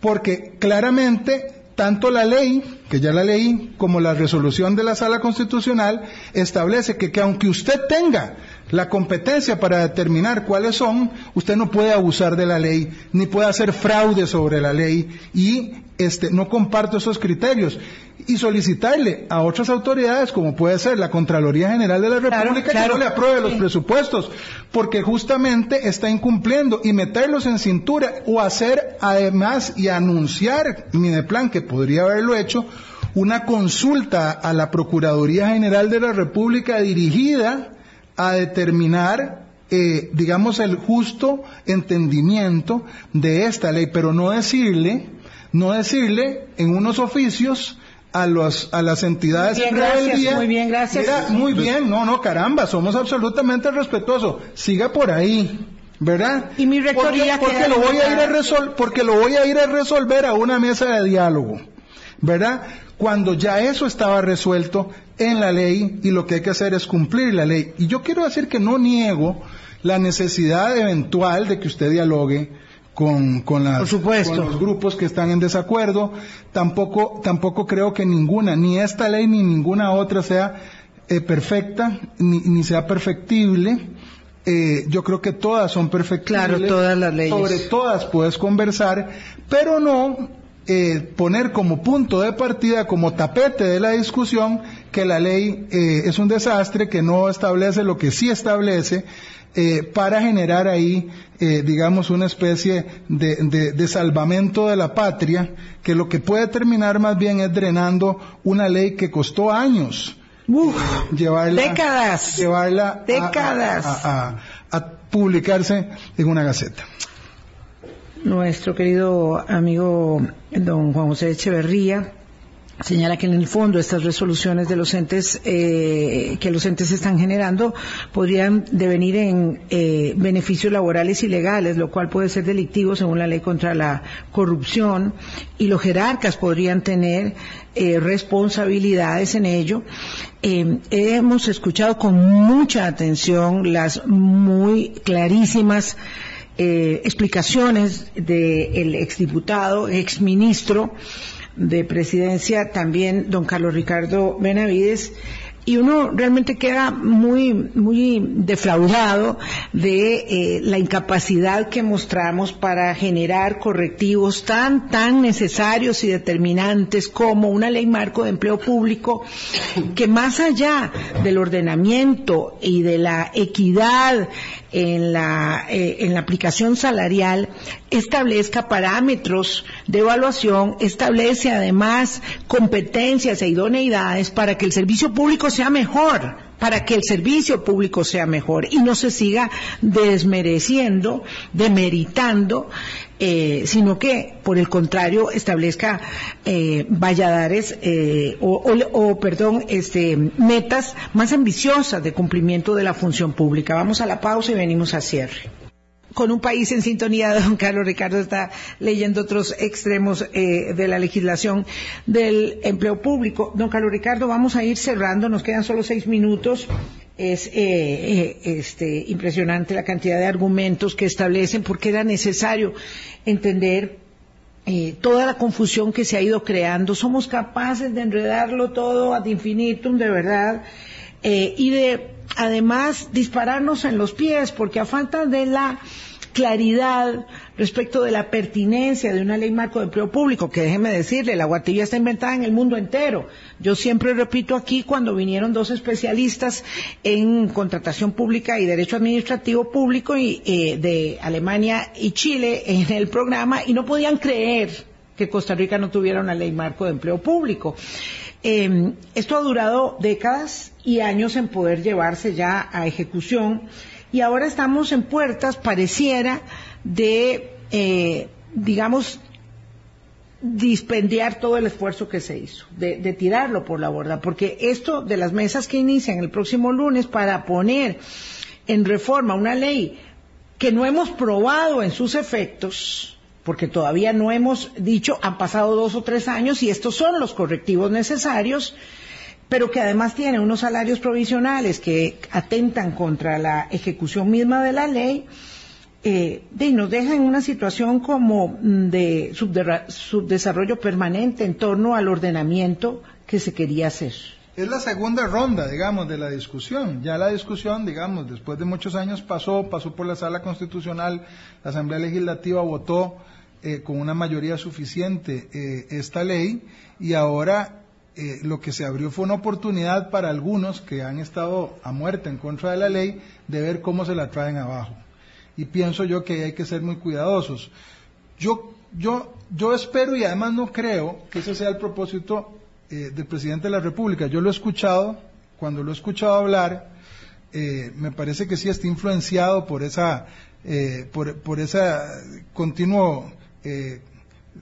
porque claramente tanto la ley, que ya la leí, como la resolución de la Sala Constitucional establece que, que aunque usted tenga la competencia para determinar cuáles son, usted no puede abusar de la ley, ni puede hacer fraude sobre la ley y este, no comparto esos criterios. Y solicitarle a otras autoridades, como puede ser la Contraloría General de la República, que no le apruebe los presupuestos, porque justamente está incumpliendo y meterlos en cintura o hacer además y anunciar Mineplan, que podría haberlo hecho, una consulta a la Procuraduría General de la República dirigida a determinar eh, digamos, el justo entendimiento de esta ley, pero no decirle, no decirle en unos oficios a los a las entidades bien, gracias, muy bien gracias. Muy bien no no caramba somos absolutamente respetuosos. Siga por ahí verdad y mi rectoría porque, lo voy a ir a resolver porque lo voy a ir a resolver a una mesa de diálogo verdad cuando ya eso estaba resuelto en la ley y lo que hay que hacer es cumplir la ley y yo quiero decir que no niego la necesidad eventual de que usted dialogue con, con, las, con los grupos que están en desacuerdo. Tampoco, tampoco creo que ninguna, ni esta ley ni ninguna otra sea eh, perfecta, ni, ni, sea perfectible. Eh, yo creo que todas son perfectibles. Claro, todas las leyes. Sobre todas puedes conversar, pero no eh, poner como punto de partida, como tapete de la discusión, que la ley eh, es un desastre, que no establece lo que sí establece, eh, para generar ahí, eh, digamos, una especie de, de, salvamento de la patria, que lo que puede terminar más bien es drenando una ley que costó años. llevarla, décadas, llevarla décadas. A, a, publicarse en una gaceta. Nuestro querido amigo don Juan José Echeverría señala que en el fondo estas resoluciones de los entes eh, que los entes están generando podrían devenir en eh, beneficios laborales y legales, lo cual puede ser delictivo según la ley contra la corrupción y los jerarcas podrían tener eh, responsabilidades en ello. hemos escuchado con mucha atención las muy clarísimas explicaciones del exdiputado, exministro, de presidencia también don Carlos Ricardo Benavides y uno realmente queda muy, muy defraudado de eh, la incapacidad que mostramos para generar correctivos tan, tan necesarios y determinantes como una ley marco de empleo público que más allá del ordenamiento y de la equidad en la, eh, en la aplicación salarial establezca parámetros de evaluación, establece además competencias e idoneidades para que el servicio público sea mejor, para que el servicio público sea mejor y no se siga desmereciendo, demeritando, eh, sino que, por el contrario, establezca eh, valladares eh, o, perdón, este, metas más ambiciosas de cumplimiento de la función pública. Vamos a la pausa y venimos a cierre con un país en sintonía, don Carlos Ricardo está leyendo otros extremos eh, de la legislación del empleo público. Don Carlos Ricardo, vamos a ir cerrando, nos quedan solo seis minutos. Es eh, eh, este, impresionante la cantidad de argumentos que establecen porque era necesario entender eh, toda la confusión que se ha ido creando. Somos capaces de enredarlo todo ad infinitum, de verdad, eh, y de además dispararnos en los pies, porque a falta de la claridad respecto de la pertinencia de una ley marco de empleo público, que déjeme decirle, la guatilla está inventada en el mundo entero. Yo siempre repito aquí cuando vinieron dos especialistas en contratación pública y derecho administrativo público y, eh, de Alemania y Chile en el programa y no podían creer que Costa Rica no tuviera una ley marco de empleo público. Eh, esto ha durado décadas y años en poder llevarse ya a ejecución y ahora estamos en puertas, pareciera, de, eh, digamos, dispendiar todo el esfuerzo que se hizo, de, tirarlo por la borda, porque esto de las mesas que inician el próximo lunes para poner en reforma una ley que no hemos probado en sus efectos, porque todavía no hemos dicho, han pasado dos o tres años y estos son los correctivos necesarios, pero que además tiene unos salarios provisionales que atentan contra la ejecución misma de la ley, eh, de, nos deja en una situación como de subdesarrollo permanente en torno al ordenamiento que se quería hacer. Es la segunda ronda, digamos, de la discusión. Ya la discusión, digamos, después de muchos años pasó, pasó por la sala constitucional, la Asamblea Legislativa votó eh, con una mayoría suficiente eh, esta ley y ahora eh, lo que se abrió fue una oportunidad para algunos que han estado a muerte en contra de la ley de ver cómo se la traen abajo. Y pienso yo que hay que ser muy cuidadosos. Yo, yo, yo espero y además no creo que ese sea el propósito eh, del presidente de la República. Yo lo he escuchado, cuando lo he escuchado hablar, eh, me parece que sí está influenciado por esa, por, por esa continuo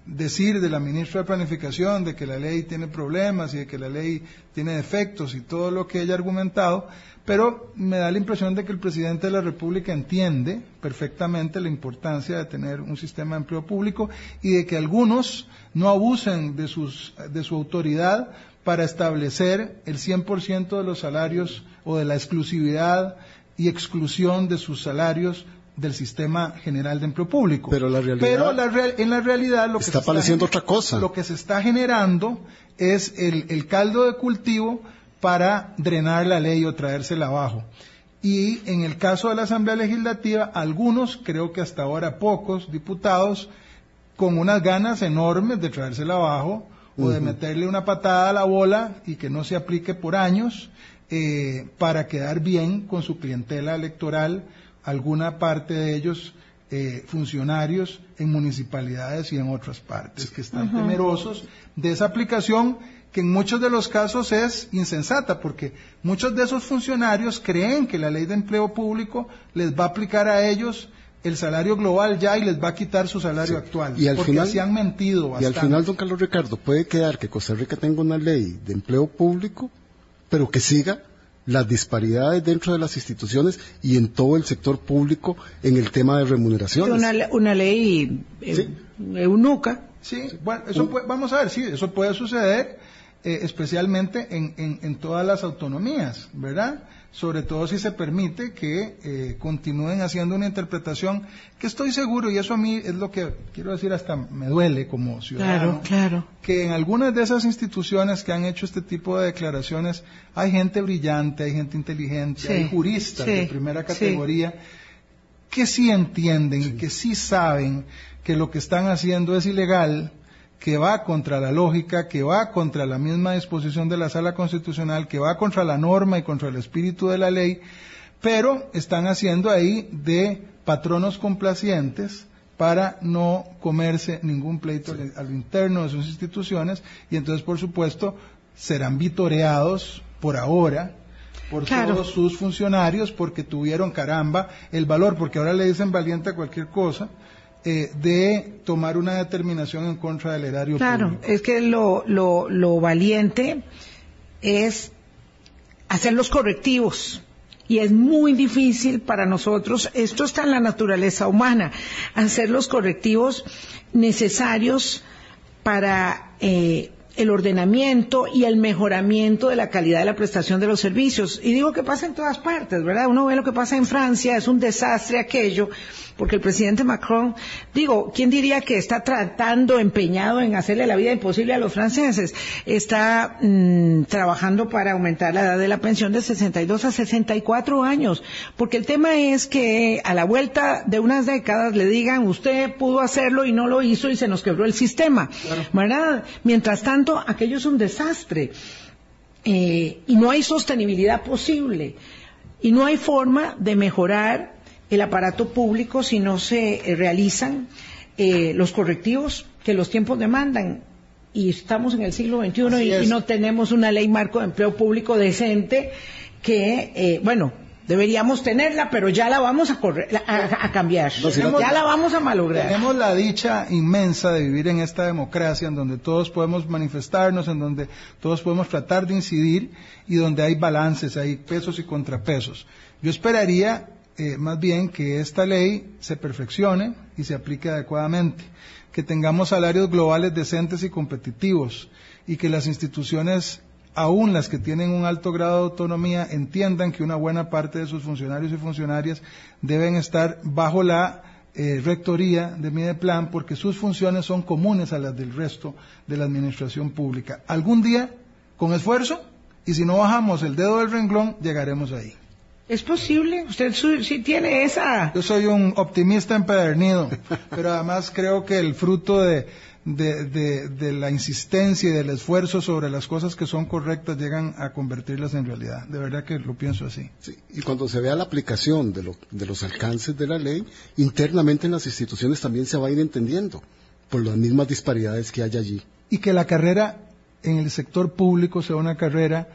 decir de la ministra de Planificación de que la ley tiene problemas y de que la ley tiene defectos y todo lo que ella ha argumentado, pero me da la impresión de que el presidente de la República entiende perfectamente la importancia de tener un sistema de empleo público y de que algunos no abusen de, sus, de su autoridad para establecer el 100% de los salarios o de la exclusividad y exclusión de sus salarios del sistema general de empleo público. Pero la realidad Pero en la realidad lo que está apareciendo otra cosa. Lo que se está generando es el, el, caldo de cultivo para drenar la ley o traérsela abajo. Y en el caso de la Asamblea Legislativa, algunos, creo que hasta ahora pocos diputados, con unas ganas enormes de traérsela abajo o de meterle una patada a la bola y que no se aplique por años eh, para quedar bien con su clientela electoral alguna parte de ellos eh, funcionarios en municipalidades y en otras partes. Que están temerosos de esa aplicación que en muchos de los casos es insensata, porque muchos de esos funcionarios creen que la ley de empleo público les va a aplicar a ellos el salario global ya y les va a quitar su salario actual. Y al porque final, así han mentido bastante. Y al final, don Carlos Ricardo, puede quedar que Costa Rica tenga una ley de empleo público, pero que siga las disparidades dentro de las instituciones y en todo el sector público en el tema de remuneraciones. Una, una ley eh, Sí. eunuca. Sí, bueno, eso puede- vamos a ver, sí, eso puede suceder, eh, especialmente en, en- en todas las autonomías, ¿verdad? Sobre todo si se permite que eh, continúen haciendo una interpretación que estoy seguro, y eso a mí es lo que quiero decir, hasta me duele como ciudadano, Claro, claro. que en algunas de esas instituciones que han hecho este tipo de declaraciones hay gente brillante, hay gente inteligente, Sí, hay juristas sí, de primera sí. categoría que sí entienden y que sí saben que lo que están haciendo es ilegal, que va contra la lógica, que va contra la misma disposición de la sala constitucional, que va contra la norma y contra el espíritu de la ley, pero están haciendo ahí de patronos complacientes para no comerse ningún pleito al- a lo interno de sus instituciones y entonces por supuesto serán vitoreados por ahora por Claro. todos sus funcionarios porque tuvieron caramba el valor, porque ahora le dicen valiente a cualquier cosa, eh, de tomar una determinación en contra del erario Claro, público. es que lo, lo, lo valiente es hacer los correctivos. Y es muy difícil para nosotros, esto está en la naturaleza humana, hacer los correctivos necesarios para eh, el ordenamiento y el mejoramiento de la calidad de la prestación de los servicios. Y digo que pasa en todas partes, ¿verdad? Uno ve lo que pasa en Francia, es un desastre aquello, porque el presidente Macron, digo, ¿quién diría que está tratando, empeñado en hacerle la vida imposible a los franceses? Está mm, trabajando para aumentar la edad de la pensión de 62 a 64 años, porque el tema es que a la vuelta de unas décadas le digan, usted pudo hacerlo y no lo hizo y se nos quebró el sistema, ¿verdad? Mientras tanto, aquello es un desastre. Eh, y no hay sostenibilidad posible. Y no hay forma de mejorar el aparato público si no se eh, realizan eh, los correctivos que los tiempos demandan. Y estamos en el siglo XXI y, y, no tenemos una ley marco de empleo público decente que, eh, bueno, deberíamos tenerla, pero ya la vamos a, correr, a, a cambiar. No, si no, ya la vamos a malograr. Tenemos la dicha inmensa de vivir en esta democracia en donde todos podemos manifestarnos, en donde todos podemos tratar de incidir y donde hay balances, hay pesos y contrapesos. Yo esperaría eh, más bien que esta ley se perfeccione y se aplique adecuadamente, que tengamos salarios globales decentes y competitivos y que las instituciones, aún las que tienen un alto grado de autonomía, entiendan que una buena parte de sus funcionarios y funcionarias deben estar bajo la eh, rectoría de Mideplan porque sus funciones son comunes a las del resto de la administración pública. Algún día, con esfuerzo, y si no bajamos el dedo del renglón, llegaremos ahí. ¿Es posible? ¿Usted sí tiene esa...? Yo soy un optimista empedernido, pero además creo que el fruto de, de, de, de, la insistencia y del esfuerzo sobre las cosas que son correctas llegan a convertirlas en realidad. De verdad que lo pienso así. Sí, y cuando se vea la aplicación de, lo, de los alcances de la ley, internamente en las instituciones también se va a ir entendiendo por las mismas disparidades que hay allí. Y que la carrera en el sector público sea una carrera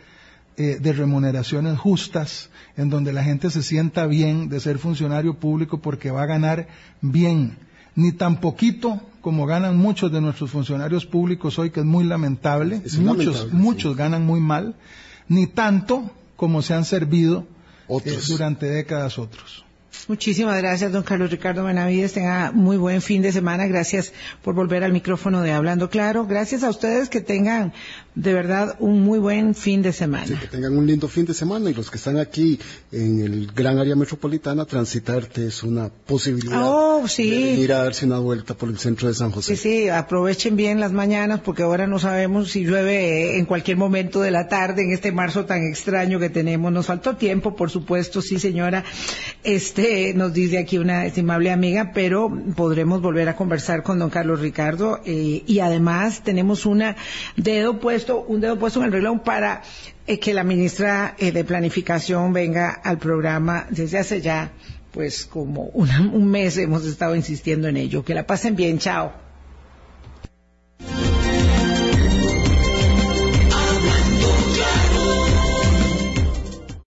eh, de remuneraciones justas, en donde la gente se sienta bien de ser funcionario público porque va a ganar bien, ni tan poquito como ganan muchos de nuestros funcionarios públicos hoy, que es muy lamentable, Es muchos, lamentable, muchos sí. ganan muy mal, ni tanto como se han servido eh, durante décadas otros. Muchísimas gracias, don Carlos Ricardo Benavides. Tenga muy buen fin de semana. Gracias por volver al micrófono de Hablando Claro. Gracias a ustedes que tengan de verdad un muy buen fin de semana. Sí, que tengan un lindo fin de semana y los que están aquí en el gran área metropolitana, transitarte es una posibilidad Oh, sí. de venir a darse una vuelta por el centro de San José. Sí, sí, aprovechen bien las mañanas porque ahora no sabemos si llueve en cualquier momento de la tarde en este marzo tan extraño que tenemos. Nos faltó tiempo, por supuesto, sí señora. Este, nos dice aquí una estimable amiga, pero podremos volver a conversar con don Carlos Ricardo eh, y además tenemos una dedo puesto, un dedo puesto en el reloj para eh, que la ministra eh, de Planificación venga al programa desde hace ya pues como una- un mes hemos estado insistiendo en ello. Que la pasen bien, chao.